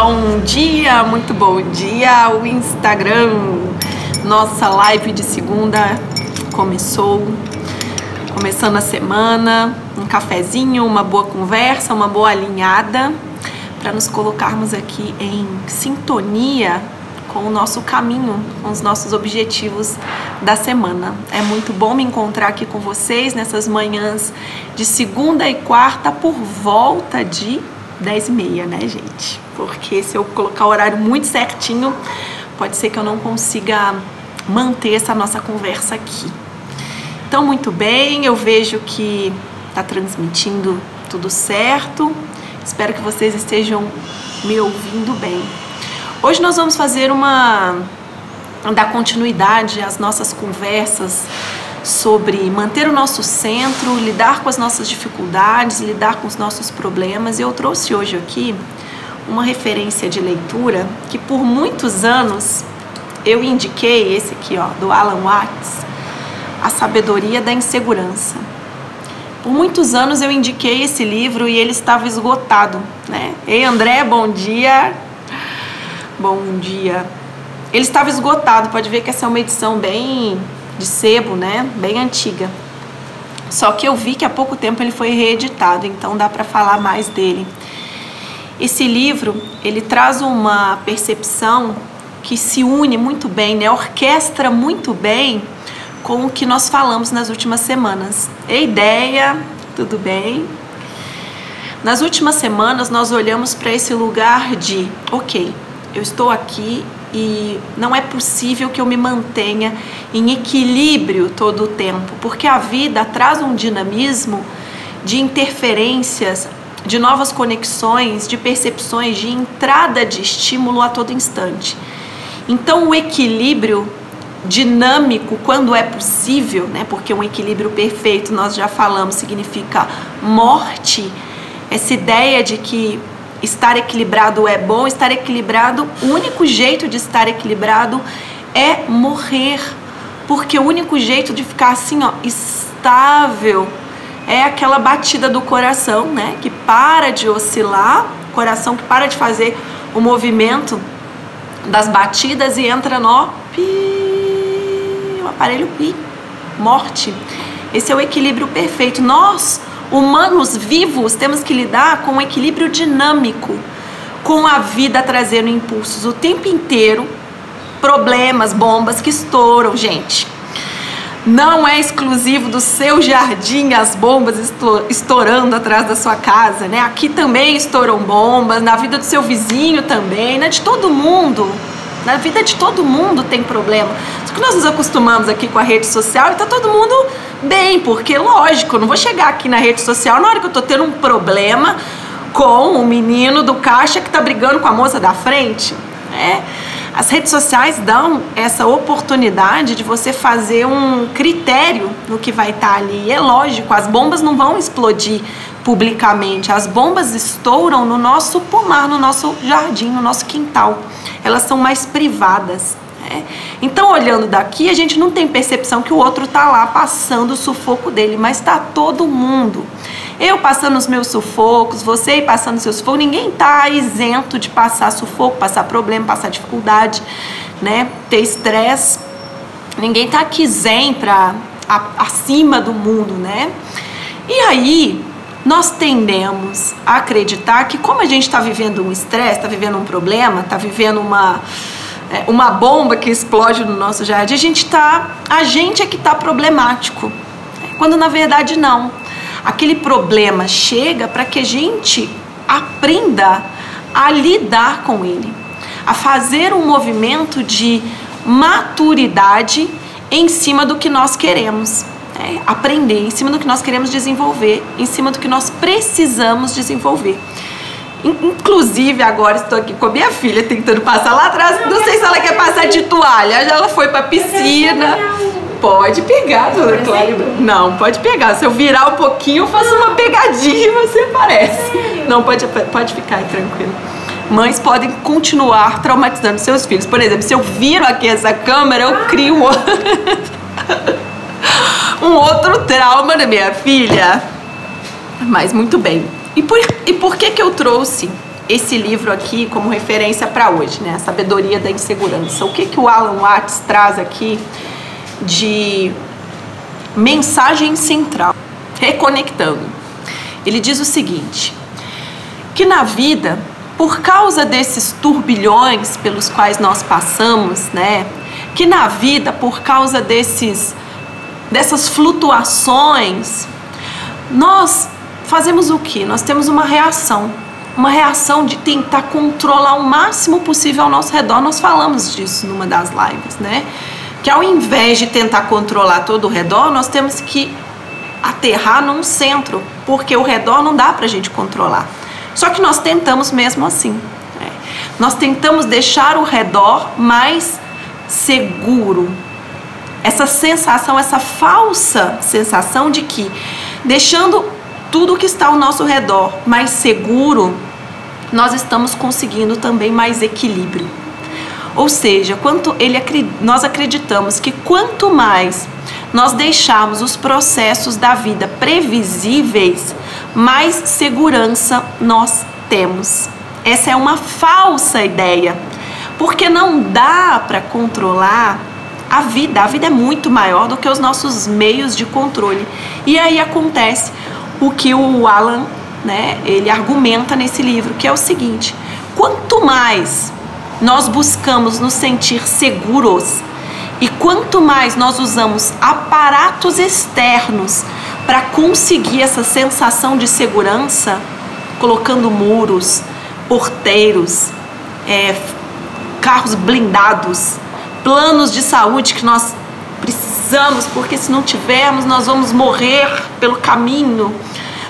Bom dia, muito bom dia. O Instagram, nossa live de segunda começou. Começando a semana, um cafezinho, uma boa conversa, uma boa alinhada para nos colocarmos aqui em sintonia com o nosso caminho, com os nossos objetivos da semana. É muito bom me encontrar aqui com vocês nessas manhãs de segunda e quarta por volta de 10 e meia, né, gente? Porque se eu colocar o horário muito certinho, pode ser que eu não consiga manter essa nossa conversa aqui. Então, muito bem, eu vejo que está transmitindo tudo certo. Espero que vocês estejam me ouvindo bem. Hoje nós vamos fazer uma dar continuidade às nossas conversas sobre manter o nosso centro, lidar com as nossas dificuldades, lidar com os nossos problemas. Eu trouxe hoje aqui uma referência de leitura que por muitos anos eu indiquei esse aqui, ó, do Alan Watts, A Sabedoria da Insegurança. Por muitos anos eu indiquei esse livro e ele estava esgotado, né? Ei, André, bom dia. Bom dia. Ele estava esgotado, pode ver que essa é uma edição bem de sebo, né? Bem antiga. Só que eu vi que há pouco tempo ele foi reeditado, então dá para falar mais dele. Esse livro, ele traz uma percepção que se une muito bem, né? Orquestra muito bem com o que nós falamos nas últimas semanas. E ideia, tudo bem? Nas últimas semanas nós olhamos para esse lugar de, OK, eu estou aqui e não é possível que eu me mantenha em equilíbrio todo o tempo, porque a vida traz um dinamismo de interferências, de novas conexões, de percepções, de entrada de estímulo a todo instante. Então, o equilíbrio dinâmico, quando é possível, né? Porque um equilíbrio perfeito, nós já falamos, significa morte. Essa ideia de que estar equilibrado é bom, estar equilibrado, o único jeito de estar equilibrado é morrer. Porque o único jeito de ficar assim, ó, estável, é aquela batida do coração, né? Que para de oscilar, coração que para de fazer o movimento das batidas e entra no pi, o aparelho pi, morte. Esse é o equilíbrio perfeito. Nós humanos vivos temos que lidar com um equilíbrio dinâmico, com a vida trazendo impulsos o tempo inteiro, problemas, bombas que estouram, gente. Não é exclusivo do seu jardim as bombas estourando atrás da sua casa, né? Aqui também estouram bombas, na vida do seu vizinho também, né? De todo mundo. Na vida de todo mundo tem problema. Só que nós nos acostumamos aqui com a rede social e tá todo mundo bem, porque lógico, eu não vou chegar aqui na rede social na hora que eu tô tendo um problema com o menino do caixa que tá brigando com a moça da frente, né? As redes sociais dão essa oportunidade de você fazer um critério no que vai estar tá ali. E é lógico, as bombas não vão explodir publicamente. As bombas estouram no nosso pomar, no nosso jardim, no nosso quintal. Elas são mais privadas. Né? Então, olhando daqui, a gente não tem percepção que o outro está lá passando o sufoco dele, mas está todo mundo. Eu passando os meus sufocos, você passando seus sufocos, ninguém está isento de passar sufoco, passar problema, passar dificuldade, né? Ter estresse. Ninguém está aqui zen para acima do mundo, né? E aí, nós tendemos a acreditar que como a gente está vivendo um estresse, está vivendo um problema, está vivendo uma uma bomba que explode no nosso jardim, a gente tá, a gente é que está problemático, quando na verdade não. Aquele problema chega para que a gente aprenda a lidar com ele, a fazer um movimento de maturidade em cima do que nós queremos. É, aprender em cima do que nós queremos desenvolver, em cima do que nós precisamos desenvolver. Inclusive, agora estou aqui com a minha filha tentando passar lá atrás. Não sei se ela quer passar de toalha. Ela foi para piscina. Pode pegar, dona Cláudia. Não, pode pegar. Se eu virar um pouquinho, eu faço uma pegadinha e você aparece. Não, pode, pode ficar aí, tranquilo. Mães podem continuar traumatizando seus filhos. Por exemplo, se eu viro aqui essa câmera, eu crio um, um outro trauma na minha filha. Mas muito bem. E por, e por que que eu trouxe esse livro aqui como referência para hoje, né? A sabedoria da insegurança. O que que o Alan Watts traz aqui de mensagem central, reconectando. Ele diz o seguinte: que na vida, por causa desses turbilhões pelos quais nós passamos, né? Que na vida, por causa desses dessas flutuações, nós fazemos o que? Nós temos uma reação, uma reação de tentar controlar o máximo possível ao nosso redor. Nós falamos disso numa das lives, né? Que ao invés de tentar controlar todo o redor, nós temos que aterrar num centro, porque o redor não dá para a gente controlar. Só que nós tentamos mesmo assim. Né? Nós tentamos deixar o redor mais seguro. Essa sensação, essa falsa sensação de que deixando tudo que está ao nosso redor mais seguro, nós estamos conseguindo também mais equilíbrio. Ou seja, quanto ele, nós acreditamos que quanto mais nós deixarmos os processos da vida previsíveis, mais segurança nós temos. Essa é uma falsa ideia, porque não dá para controlar a vida. A vida é muito maior do que os nossos meios de controle. E aí acontece o que o Alan, né, ele argumenta nesse livro, que é o seguinte: quanto mais nós buscamos nos sentir seguros e quanto mais nós usamos aparatos externos para conseguir essa sensação de segurança, colocando muros, porteiros, é, carros blindados, planos de saúde que nós precisamos, porque se não tivermos, nós vamos morrer pelo caminho.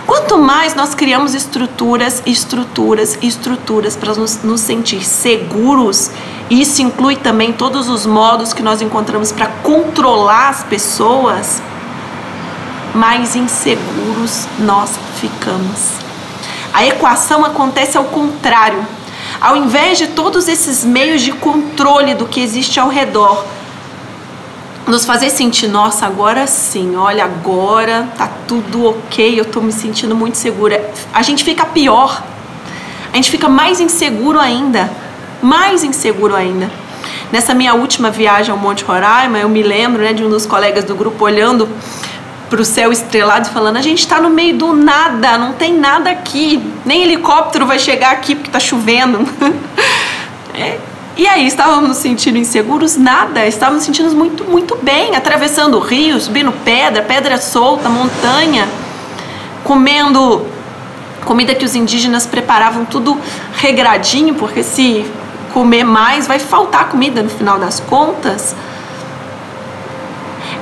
Quanto mais nós criamos estruturas, estruturas, estruturas para nos, nos sentir seguros, e isso inclui também todos os modos que nós encontramos para controlar as pessoas, mais inseguros nós ficamos. A equação acontece ao contrário. Ao invés de todos esses meios de controle do que existe ao redor, nos fazer sentir, nossa, agora sim, olha, agora tá tudo ok, eu tô me sentindo muito segura. A gente fica pior, a gente fica mais inseguro ainda, mais inseguro ainda. Nessa minha última viagem ao Monte Roraima, eu me lembro né, de um dos colegas do grupo olhando para o céu estrelado e falando: a gente está no meio do nada, não tem nada aqui, nem helicóptero vai chegar aqui porque está chovendo. é, e aí, estávamos nos sentindo inseguros? Nada, estávamos nos sentindo muito, muito bem, atravessando rios, subindo pedra, pedra solta, montanha, comendo comida que os indígenas preparavam tudo regradinho, porque se comer mais vai faltar comida no final das contas.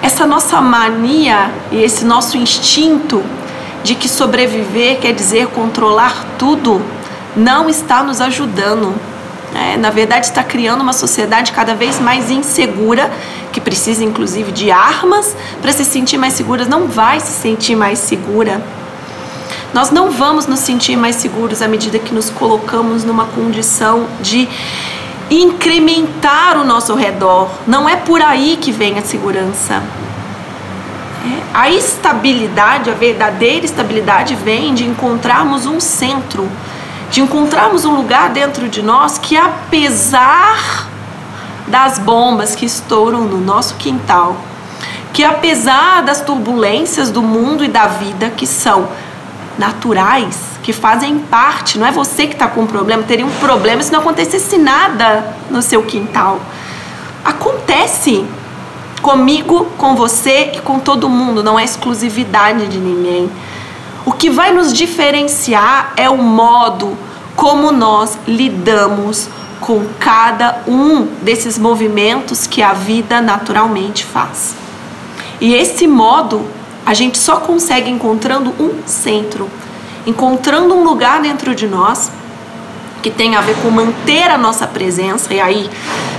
Essa nossa mania e esse nosso instinto de que sobreviver quer dizer controlar tudo não está nos ajudando. É, na verdade, está criando uma sociedade cada vez mais insegura, que precisa inclusive de armas para se sentir mais segura. Não vai se sentir mais segura. Nós não vamos nos sentir mais seguros à medida que nos colocamos numa condição de incrementar o nosso redor. Não é por aí que vem a segurança. É, a estabilidade, a verdadeira estabilidade, vem de encontrarmos um centro de encontrarmos um lugar dentro de nós que, apesar das bombas que estouram no nosso quintal, que apesar das turbulências do mundo e da vida que são naturais, que fazem parte, não é você que está com um problema, teria um problema se não acontecesse nada no seu quintal. Acontece comigo, com você e com todo mundo, não é exclusividade de ninguém. O que vai nos diferenciar é o modo como nós lidamos com cada um desses movimentos que a vida naturalmente faz. E esse modo a gente só consegue encontrando um centro, encontrando um lugar dentro de nós que tem a ver com manter a nossa presença e aí,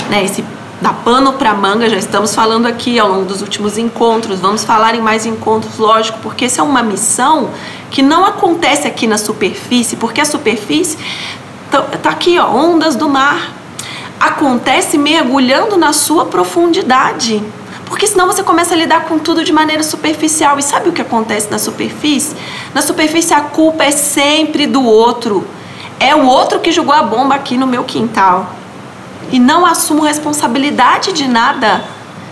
né, esse da pano para manga, já estamos falando aqui ao longo dos últimos encontros, vamos falar em mais encontros, lógico, porque essa é uma missão que não acontece aqui na superfície, porque a superfície tá, tá aqui, ó, ondas do mar. Acontece mergulhando na sua profundidade. Porque senão você começa a lidar com tudo de maneira superficial. E sabe o que acontece na superfície? Na superfície a culpa é sempre do outro É o outro que jogou a bomba aqui no meu quintal. E não assumo responsabilidade de nada,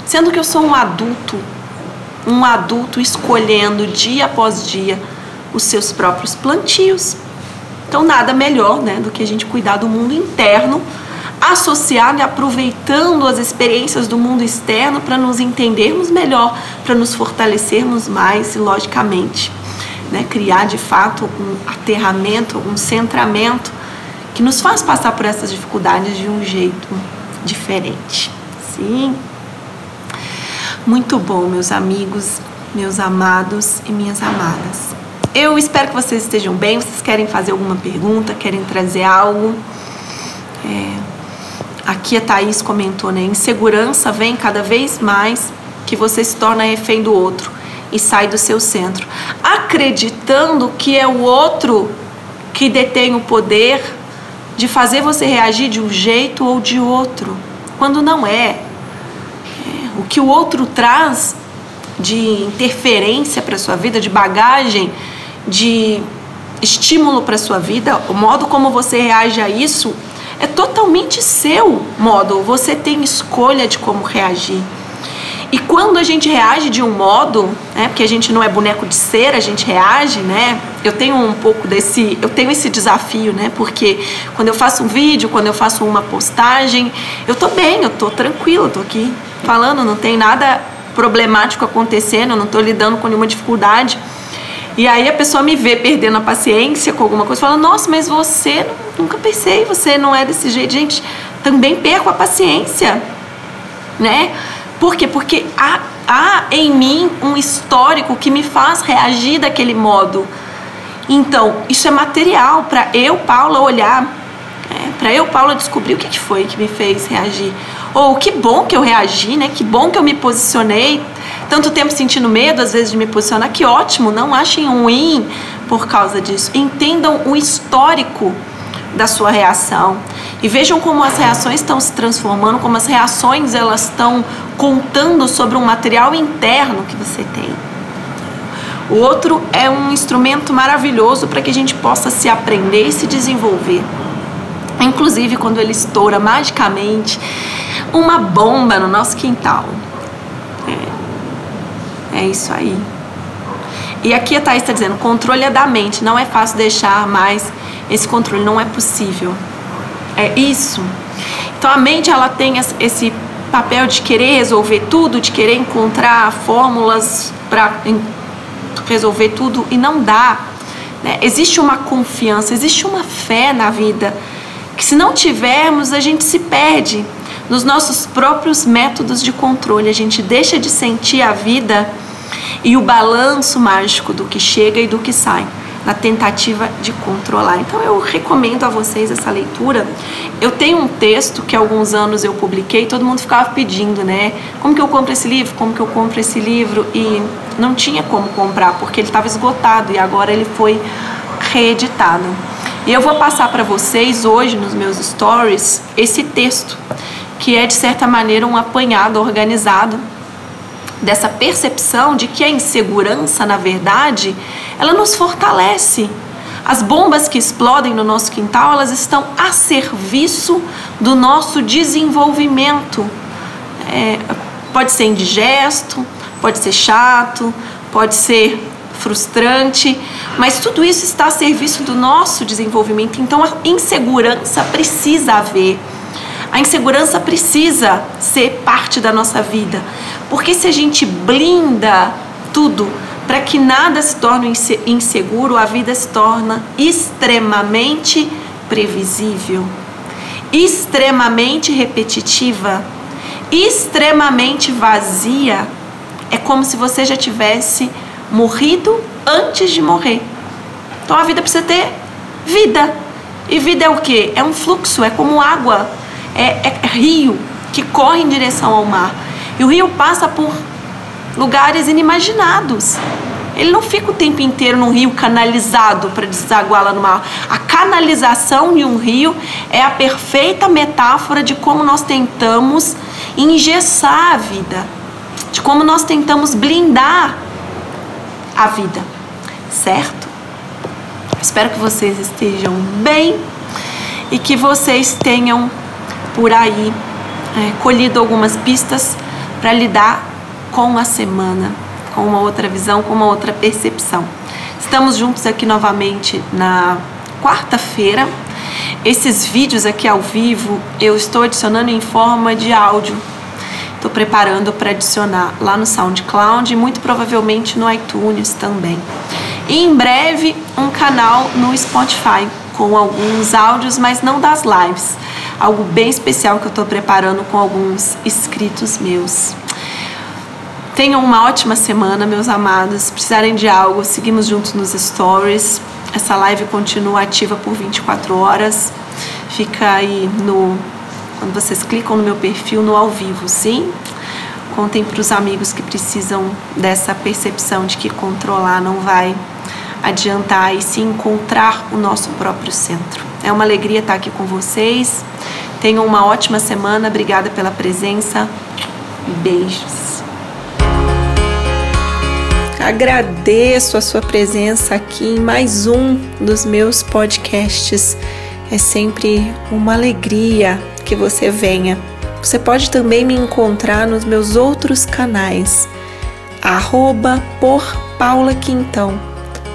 sendo que eu sou um adulto. Um adulto escolhendo dia após dia os seus próprios plantios. Então, nada melhor né, do que a gente cuidar do mundo interno, associado e aproveitando as experiências do mundo externo para nos entendermos melhor, para nos fortalecermos mais e, logicamente, né, criar de fato um aterramento, um centramento que nos faz passar por essas dificuldades de um jeito diferente. Sim. Muito bom, meus amigos, meus amados e minhas amadas. Eu espero que vocês estejam bem. Vocês querem fazer alguma pergunta? Querem trazer algo? É, aqui a Thaís comentou, né? Insegurança vem cada vez mais que você se torna refém do outro e sai do seu centro, acreditando que é o outro que detém o poder de fazer você reagir de um jeito ou de outro, quando não é. é o que o outro traz de interferência para sua vida, de bagagem, de estímulo para sua vida, o modo como você reage a isso é totalmente seu modo. Você tem escolha de como reagir. E quando a gente reage de um modo, né, porque a gente não é boneco de cera, a gente reage, né? Eu tenho um pouco desse, eu tenho esse desafio, né? Porque quando eu faço um vídeo, quando eu faço uma postagem, eu tô bem, eu tô tranquila, eu tô aqui falando, não tem nada problemático acontecendo, não tô lidando com nenhuma dificuldade. E aí a pessoa me vê perdendo a paciência com alguma coisa, fala: "Nossa, mas você nunca pensei, você não é desse jeito". Gente, também perco a paciência, né? Por quê? Porque há, há em mim um histórico que me faz reagir daquele modo. Então, isso é material para eu, Paula, olhar, é, para eu, Paula, descobrir o que, que foi que me fez reagir. Ou que bom que eu reagi, né? Que bom que eu me posicionei tanto tempo sentindo medo, às vezes, de me posicionar. Que ótimo, não achem ruim por causa disso. Entendam o histórico da sua reação e vejam como as reações estão se transformando, como as reações elas estão contando sobre um material interno que você tem. O outro é um instrumento maravilhoso para que a gente possa se aprender e se desenvolver. Inclusive quando ele estoura magicamente uma bomba no nosso quintal. É isso aí. E aqui a Thaís está dizendo: controle é da mente, não é fácil deixar mais esse controle, não é possível. É isso. Então a mente ela tem esse papel de querer resolver tudo, de querer encontrar fórmulas para resolver tudo e não dá. Né? Existe uma confiança, existe uma fé na vida que se não tivermos a gente se perde nos nossos próprios métodos de controle, a gente deixa de sentir a vida e o balanço mágico do que chega e do que sai na tentativa de controlar. Então eu recomendo a vocês essa leitura. Eu tenho um texto que há alguns anos eu publiquei, todo mundo ficava pedindo, né? Como que eu compro esse livro? Como que eu compro esse livro? E não tinha como comprar porque ele estava esgotado e agora ele foi reeditado. E eu vou passar para vocês hoje nos meus stories esse texto, que é de certa maneira um apanhado organizado dessa percepção de que a insegurança, na verdade, ela nos fortalece. As bombas que explodem no nosso quintal, elas estão a serviço do nosso desenvolvimento. É, pode ser indigesto, pode ser chato, pode ser frustrante, mas tudo isso está a serviço do nosso desenvolvimento. Então a insegurança precisa haver. A insegurança precisa ser parte da nossa vida. Porque se a gente blinda tudo para que nada se torne inseguro, a vida se torna extremamente previsível, extremamente repetitiva, extremamente vazia. É como se você já tivesse morrido antes de morrer. Então a vida precisa ter vida. E vida é o que? É um fluxo, é como água, é, é rio que corre em direção ao mar. E o rio passa por lugares inimaginados. Ele não fica o tempo inteiro num rio canalizado para desaguar lá no mar. A canalização de um rio é a perfeita metáfora de como nós tentamos engessar a vida, de como nós tentamos blindar a vida, certo? Espero que vocês estejam bem e que vocês tenham por aí é, colhido algumas pistas para lidar com a semana, com uma outra visão, com uma outra percepção. Estamos juntos aqui novamente na quarta-feira. Esses vídeos aqui ao vivo eu estou adicionando em forma de áudio. Estou preparando para adicionar lá no SoundCloud e muito provavelmente no iTunes também. E em breve um canal no Spotify com alguns áudios, mas não das lives. Algo bem especial que eu estou preparando com alguns inscritos meus. Tenham uma ótima semana, meus amados. Se precisarem de algo, seguimos juntos nos stories. Essa live continua ativa por 24 horas. Fica aí no quando vocês clicam no meu perfil no ao vivo, sim? Contem para os amigos que precisam dessa percepção de que controlar não vai adiantar e se encontrar o nosso próprio centro. É uma alegria estar aqui com vocês. Tenham uma ótima semana. Obrigada pela presença. Beijos. Agradeço a sua presença aqui em mais um dos meus podcasts. É sempre uma alegria que você venha. Você pode também me encontrar nos meus outros canais, arroba por Paula Quintão.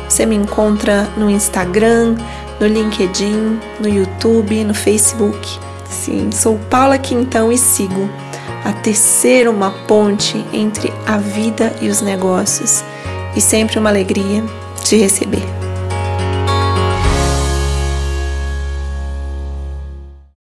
Você me encontra no Instagram, no LinkedIn, no YouTube, no Facebook. Sim, sou Paula Quintão e sigo a tecer uma ponte entre a vida e os negócios e sempre uma alegria te receber.